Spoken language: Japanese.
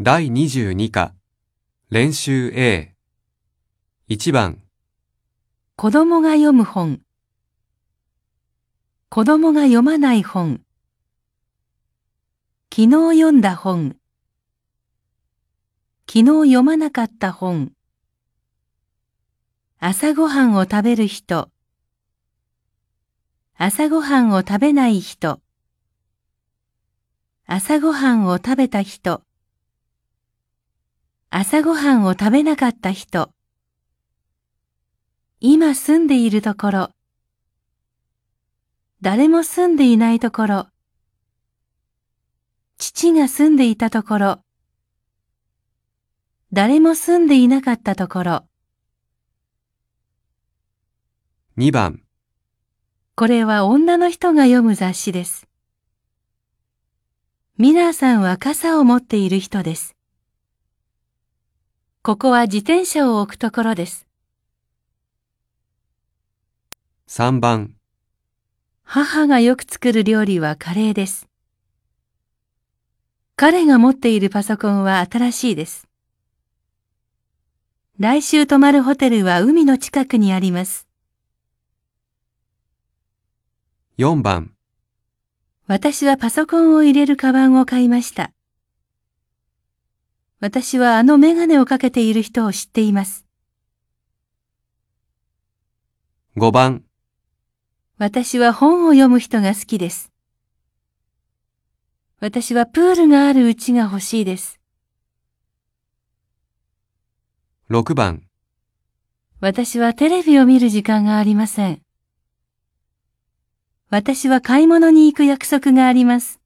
第22課、練習 A。1番、子供が読む本。子供が読まない本。昨日読んだ本。昨日読まなかった本。朝ごはんを食べる人。朝ごはんを食べない人。朝ごはんを食べた人。朝ごはんを食べなかった人。今住んでいるところ。誰も住んでいないところ。父が住んでいたところ。誰も住んでいなかったところ。2番、これは女の人が読む雑誌です。ミラーさんは傘を持っている人です。ここは自転車を置くところです。3番、母がよく作る料理はカレーです。彼が持っているパソコンは新しいです。来週泊まるホテルは海の近くにあります。4番、私はパソコンを入れるカバンを買いました。私はあのメガネをかけている人を知っています。5番、私は本を読む人が好きです。私はプールがある家が欲しいです。6番、私はテレビを見る時間がありません。私は買い物に行く約束があります。